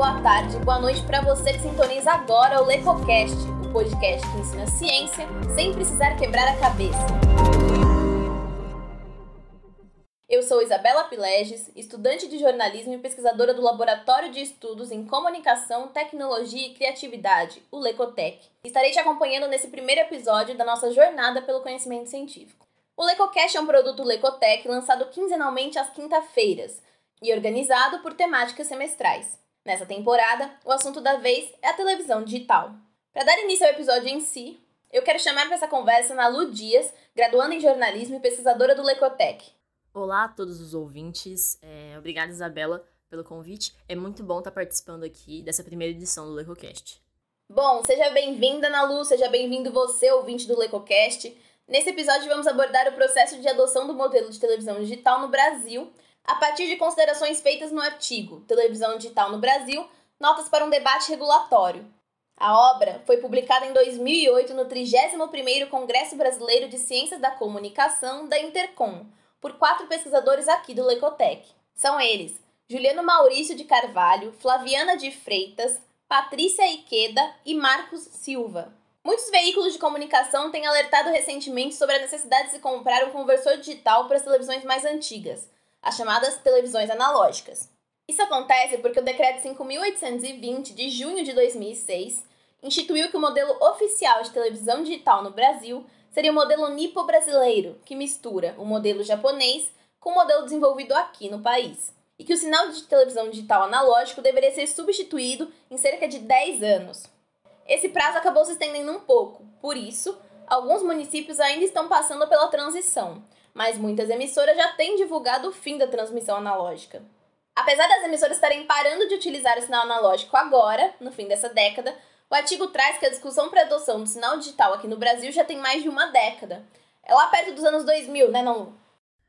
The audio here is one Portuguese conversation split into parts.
boa tarde, boa noite para você que sintoniza agora o LecoCast, o podcast que ensina ciência sem precisar quebrar a cabeça. Eu sou Isabela Pileges, estudante de jornalismo e pesquisadora do Laboratório de Estudos em Comunicação, Tecnologia e Criatividade, o Lecotec. Estarei te acompanhando nesse primeiro episódio da nossa jornada pelo conhecimento científico. O LecoCast é um produto Lecotec lançado quinzenalmente às quinta-feiras e organizado por temáticas semestrais. Nessa temporada, o assunto da vez é a televisão digital. Para dar início ao episódio em si, eu quero chamar para essa conversa na Lu Dias, graduanda em jornalismo e pesquisadora do Lecotec. Olá a todos os ouvintes, é, obrigada Isabela pelo convite. É muito bom estar participando aqui dessa primeira edição do Lecocast. Bom, seja bem-vinda, Nalu, seja bem-vindo você, ouvinte do Lecocast. Nesse episódio vamos abordar o processo de adoção do modelo de televisão digital no Brasil a partir de considerações feitas no artigo Televisão Digital no Brasil, Notas para um Debate Regulatório. A obra foi publicada em 2008 no 31º Congresso Brasileiro de Ciências da Comunicação da Intercom, por quatro pesquisadores aqui do Lecotec. São eles Juliano Maurício de Carvalho, Flaviana de Freitas, Patrícia Iqueda e Marcos Silva. Muitos veículos de comunicação têm alertado recentemente sobre a necessidade de se comprar um conversor digital para as televisões mais antigas, as chamadas televisões analógicas. Isso acontece porque o Decreto 5.820 de junho de 2006 instituiu que o modelo oficial de televisão digital no Brasil seria o modelo nipo-brasileiro, que mistura o modelo japonês com o modelo desenvolvido aqui no país, e que o sinal de televisão digital analógico deveria ser substituído em cerca de 10 anos. Esse prazo acabou se estendendo um pouco, por isso, alguns municípios ainda estão passando pela transição, mas muitas emissoras já têm divulgado o fim da transmissão analógica. Apesar das emissoras estarem parando de utilizar o sinal analógico agora, no fim dessa década, o artigo traz que a discussão para adoção do sinal digital aqui no Brasil já tem mais de uma década. É lá perto dos anos 2000, né, não?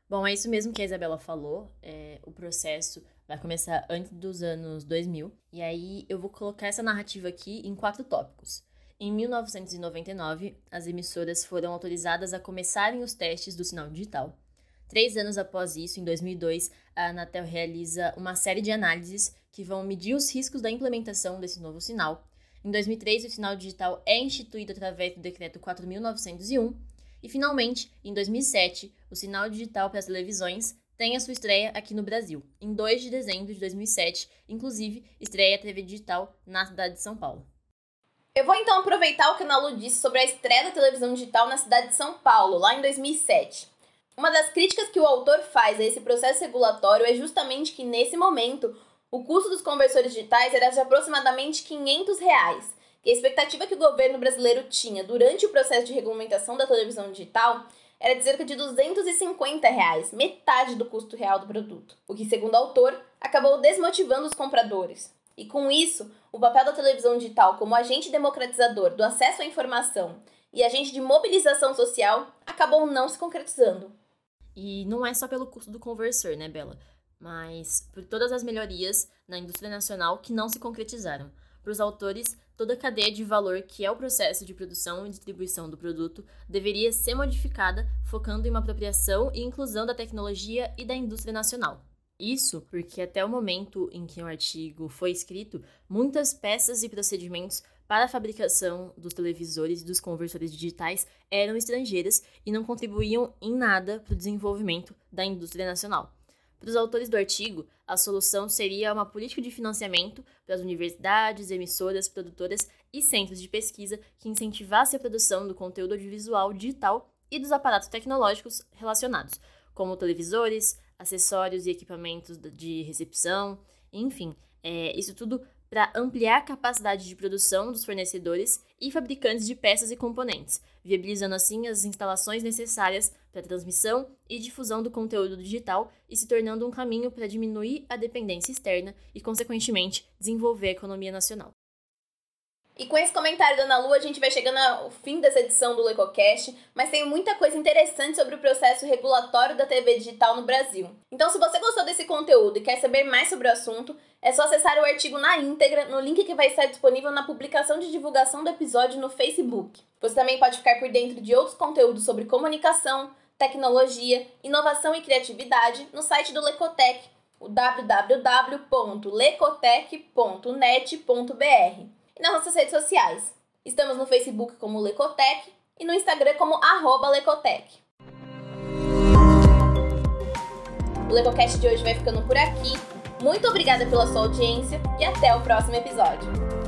Bom, é isso mesmo que a Isabela falou. É, o processo vai começar antes dos anos 2000. E aí eu vou colocar essa narrativa aqui em quatro tópicos. Em 1999, as emissoras foram autorizadas a começarem os testes do sinal digital. Três anos após isso, em 2002, a Anatel realiza uma série de análises que vão medir os riscos da implementação desse novo sinal. Em 2003, o sinal digital é instituído através do Decreto 4.901. E, finalmente, em 2007, o sinal digital para as televisões tem a sua estreia aqui no Brasil. Em 2 de dezembro de 2007, inclusive, estreia a TV digital na cidade de São Paulo. Eu vou então aproveitar o que a Nalu disse sobre a estreia da televisão digital na cidade de São Paulo, lá em 2007. Uma das críticas que o autor faz a esse processo regulatório é justamente que, nesse momento, o custo dos conversores digitais era de aproximadamente 500 reais. E a expectativa que o governo brasileiro tinha durante o processo de regulamentação da televisão digital era de cerca de 250 reais, metade do custo real do produto, o que, segundo o autor, acabou desmotivando os compradores. E com isso, o papel da televisão digital como agente democratizador do acesso à informação e agente de mobilização social acabou não se concretizando. E não é só pelo custo do conversor, né, Bela? Mas por todas as melhorias na indústria nacional que não se concretizaram. Para os autores, toda a cadeia de valor que é o processo de produção e distribuição do produto deveria ser modificada, focando em uma apropriação e inclusão da tecnologia e da indústria nacional. Isso porque até o momento em que o artigo foi escrito, muitas peças e procedimentos para a fabricação dos televisores e dos conversores digitais eram estrangeiras e não contribuíam em nada para o desenvolvimento da indústria nacional. Para os autores do artigo, a solução seria uma política de financiamento para as universidades, emissoras, produtoras e centros de pesquisa que incentivasse a produção do conteúdo audiovisual digital e dos aparatos tecnológicos relacionados, como televisores, acessórios e equipamentos de recepção, enfim, é, isso tudo para ampliar a capacidade de produção dos fornecedores e fabricantes de peças e componentes, viabilizando assim as instalações necessárias para transmissão e difusão do conteúdo digital e se tornando um caminho para diminuir a dependência externa e, consequentemente, desenvolver a economia nacional. E com esse comentário da Ana Lu, a gente vai chegando ao fim dessa edição do LecoCast, mas tem muita coisa interessante sobre o processo regulatório da TV digital no Brasil. Então, se você gostou desse conteúdo e quer saber mais sobre o assunto, é só acessar o artigo na íntegra no link que vai estar disponível na publicação de divulgação do episódio no Facebook. Você também pode ficar por dentro de outros conteúdos sobre comunicação, tecnologia, inovação e criatividade no site do Lecotec, o www.lecotec.net.br nas nossas redes sociais. Estamos no Facebook como Lecotec e no Instagram como Lecotec. O Lecocast de hoje vai ficando por aqui. Muito obrigada pela sua audiência e até o próximo episódio.